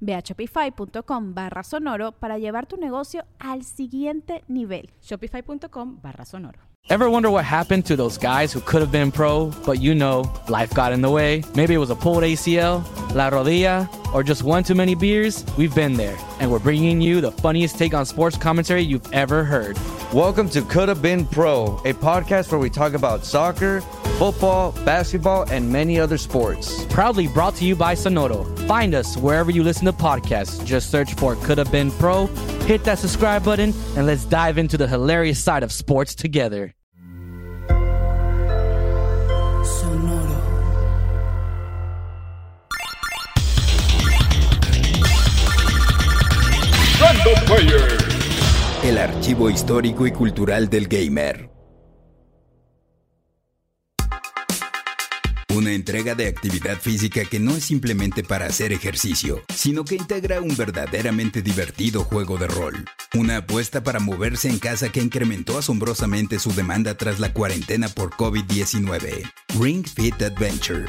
Ve a shopify.com barra sonoro para llevar tu negocio al siguiente nivel. Shopify.com barra sonoro. Ever wonder what happened to those guys who could have been pro, but you know, life got in the way? Maybe it was a pulled ACL, la rodilla, or just one too many beers? We've been there, and we're bringing you the funniest take on sports commentary you've ever heard. Welcome to Could Have Been Pro, a podcast where we talk about soccer, football, basketball, and many other sports. Proudly brought to you by Sonoro. Find us wherever you listen to podcasts. Just search for Could Have Been Pro, hit that subscribe button, and let's dive into the hilarious side of sports together. El archivo histórico y cultural del gamer. Una entrega de actividad física que no es simplemente para hacer ejercicio, sino que integra un verdaderamente divertido juego de rol. Una apuesta para moverse en casa que incrementó asombrosamente su demanda tras la cuarentena por COVID-19. Ring Fit Adventure.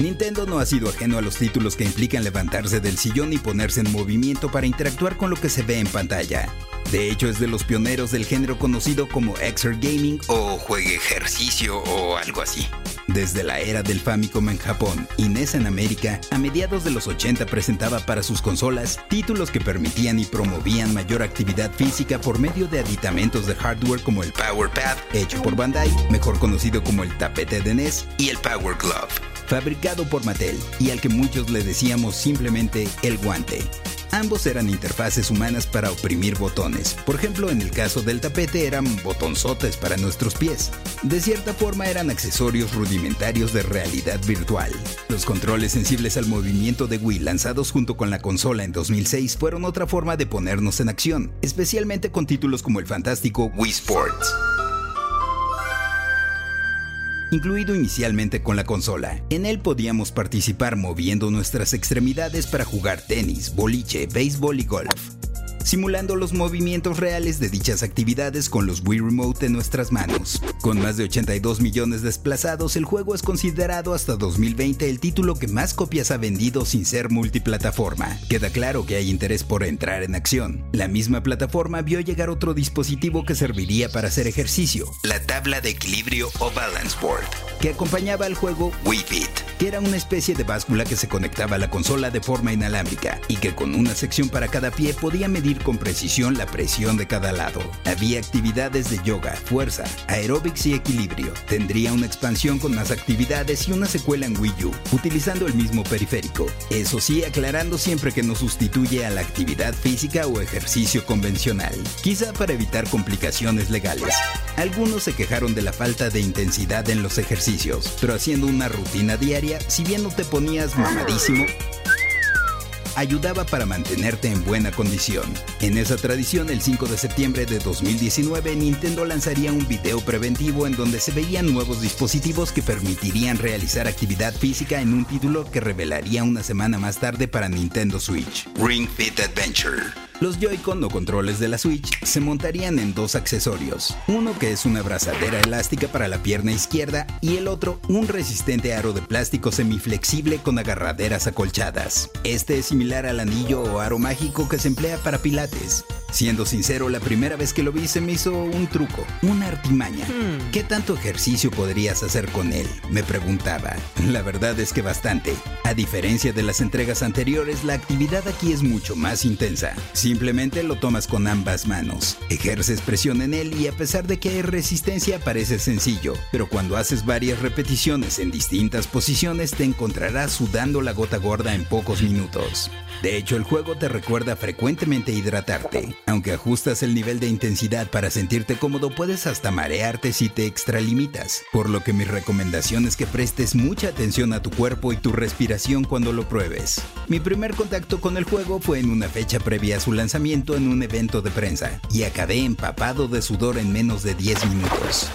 Nintendo no ha sido ajeno a los títulos que implican levantarse del sillón y ponerse en movimiento para interactuar con lo que se ve en pantalla. De hecho, es de los pioneros del género conocido como Exert Gaming o juegue ejercicio o algo así. Desde la era del Famicom en Japón y NES en América, a mediados de los 80 presentaba para sus consolas títulos que permitían y promovían mayor actividad física por medio de aditamentos de hardware como el Power Pad, hecho por Bandai, mejor conocido como el tapete de NES, y el Power Glove fabricado por Mattel y al que muchos le decíamos simplemente el guante. Ambos eran interfaces humanas para oprimir botones. Por ejemplo, en el caso del tapete eran botonzotes para nuestros pies. De cierta forma eran accesorios rudimentarios de realidad virtual. Los controles sensibles al movimiento de Wii lanzados junto con la consola en 2006 fueron otra forma de ponernos en acción, especialmente con títulos como el fantástico Wii Sports incluido inicialmente con la consola. En él podíamos participar moviendo nuestras extremidades para jugar tenis, boliche, béisbol y golf simulando los movimientos reales de dichas actividades con los Wii Remote en nuestras manos. Con más de 82 millones desplazados, el juego es considerado hasta 2020 el título que más copias ha vendido sin ser multiplataforma. Queda claro que hay interés por entrar en acción. La misma plataforma vio llegar otro dispositivo que serviría para hacer ejercicio, la tabla de equilibrio o balance board, que acompañaba al juego Wii Fit, que era una especie de báscula que se conectaba a la consola de forma inalámbrica y que con una sección para cada pie podía medir con precisión la presión de cada lado. Había actividades de yoga, fuerza, aeróbics y equilibrio. Tendría una expansión con más actividades y una secuela en Wii U, utilizando el mismo periférico. Eso sí, aclarando siempre que no sustituye a la actividad física o ejercicio convencional, quizá para evitar complicaciones legales. Algunos se quejaron de la falta de intensidad en los ejercicios, pero haciendo una rutina diaria, si bien no te ponías mamadísimo, ayudaba para mantenerte en buena condición. En esa tradición, el 5 de septiembre de 2019, Nintendo lanzaría un video preventivo en donde se veían nuevos dispositivos que permitirían realizar actividad física en un título que revelaría una semana más tarde para Nintendo Switch, Ring Fit Adventure. Los Joy-Con o controles de la Switch se montarían en dos accesorios, uno que es una abrazadera elástica para la pierna izquierda y el otro un resistente aro de plástico semiflexible con agarraderas acolchadas. Este es similar al anillo o aro mágico que se emplea para pilates. Siendo sincero, la primera vez que lo vi se me hizo un truco, una artimaña. ¿Qué tanto ejercicio podrías hacer con él? Me preguntaba. La verdad es que bastante. A diferencia de las entregas anteriores, la actividad aquí es mucho más intensa. Simplemente lo tomas con ambas manos, ejerces presión en él y a pesar de que hay resistencia parece sencillo, pero cuando haces varias repeticiones en distintas posiciones te encontrarás sudando la gota gorda en pocos minutos. De hecho, el juego te recuerda frecuentemente hidratarte. Aunque ajustas el nivel de intensidad para sentirte cómodo, puedes hasta marearte si te extralimitas. Por lo que mi recomendación es que prestes mucha atención a tu cuerpo y tu respiración cuando lo pruebes. Mi primer contacto con el juego fue en una fecha previa a su lanzamiento en un evento de prensa, y acabé empapado de sudor en menos de 10 minutos.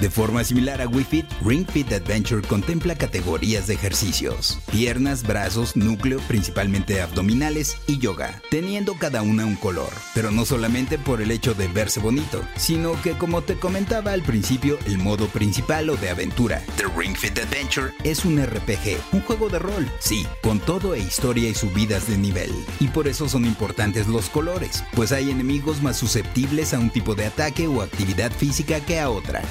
De forma similar a Wii Fit, Ring Fit Adventure contempla categorías de ejercicios: piernas, brazos, núcleo, principalmente abdominales y yoga, teniendo cada una un color. Pero no solamente por el hecho de verse bonito, sino que como te comentaba al principio, el modo principal o de aventura, The Ring Fit Adventure es un RPG, un juego de rol, sí, con todo e historia y subidas de nivel. Y por eso son importantes los colores, pues hay enemigos más susceptibles a un tipo de ataque o actividad física que a otra.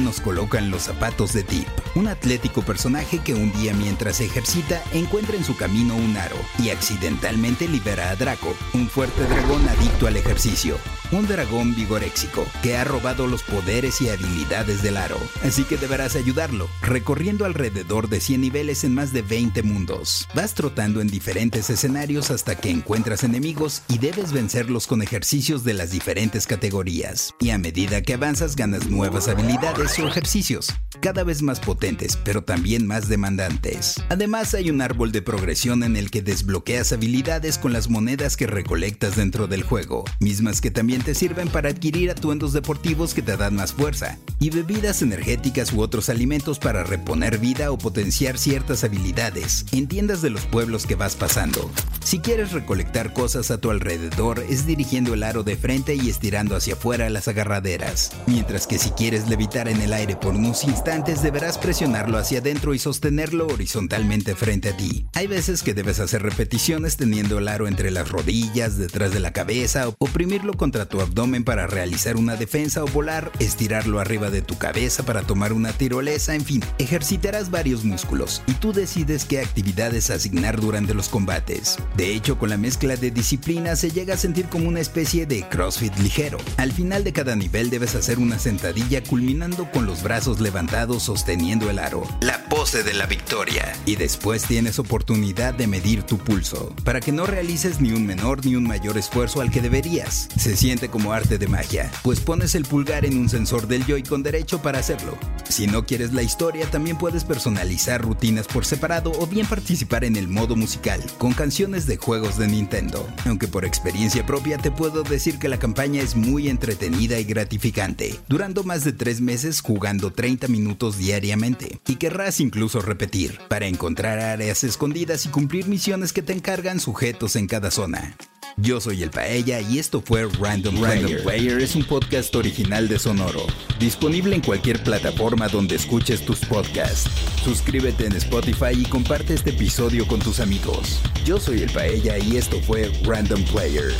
Nos coloca en los zapatos de Tip, un atlético personaje que un día mientras ejercita encuentra en su camino un aro y accidentalmente libera a Draco, un fuerte dragón adicto al ejercicio, un dragón vigoréxico que ha robado los poderes y habilidades del aro, así que deberás ayudarlo, recorriendo alrededor de 100 niveles en más de 20 mundos. Vas trotando en diferentes escenarios hasta que encuentras enemigos y debes vencerlos con ejercicios de las diferentes categorías, y a medida que avanzas ganas nuevas habilidades o ejercicios, cada vez más potentes, pero también más demandantes. Además, hay un árbol de progresión en el que desbloqueas habilidades con las monedas que recolectas dentro del juego, mismas que también te sirven para adquirir atuendos deportivos que te dan más fuerza, y bebidas energéticas u otros alimentos para reponer vida o potenciar ciertas habilidades en tiendas de los pueblos que vas pasando. Si quieres recolectar cosas a tu alrededor, es dirigiendo el aro de frente y estirando hacia afuera las agarraderas, mientras que si quieres levitar en el aire por unos instantes, deberás presionarlo hacia adentro y sostenerlo horizontalmente frente a ti. Hay veces que debes hacer repeticiones teniendo el aro entre las rodillas, detrás de la cabeza, oprimirlo contra tu abdomen para realizar una defensa o volar, estirarlo arriba de tu cabeza para tomar una tirolesa, en fin, ejercitarás varios músculos y tú decides qué actividades asignar durante los combates. De hecho, con la mezcla de disciplinas se llega a sentir como una especie de CrossFit ligero. Al final de cada nivel debes hacer una sentadilla culminante con los brazos levantados sosteniendo el aro. La pose de la victoria. Y después tienes oportunidad de medir tu pulso, para que no realices ni un menor ni un mayor esfuerzo al que deberías. Se siente como arte de magia, pues pones el pulgar en un sensor del Joy-Con derecho para hacerlo. Si no quieres la historia, también puedes personalizar rutinas por separado o bien participar en el modo musical, con canciones de juegos de Nintendo. Aunque por experiencia propia te puedo decir que la campaña es muy entretenida y gratificante, durando más de tres meses jugando 30 minutos diariamente y querrás incluso repetir para encontrar áreas escondidas y cumplir misiones que te encargan sujetos en cada zona. Yo soy el Paella y esto fue Random, Random Player. es un podcast original de Sonoro, disponible en cualquier plataforma donde escuches tus podcasts. Suscríbete en Spotify y comparte este episodio con tus amigos. Yo soy el Paella y esto fue Random Player.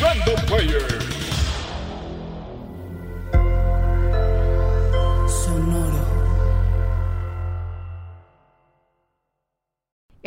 Random Player.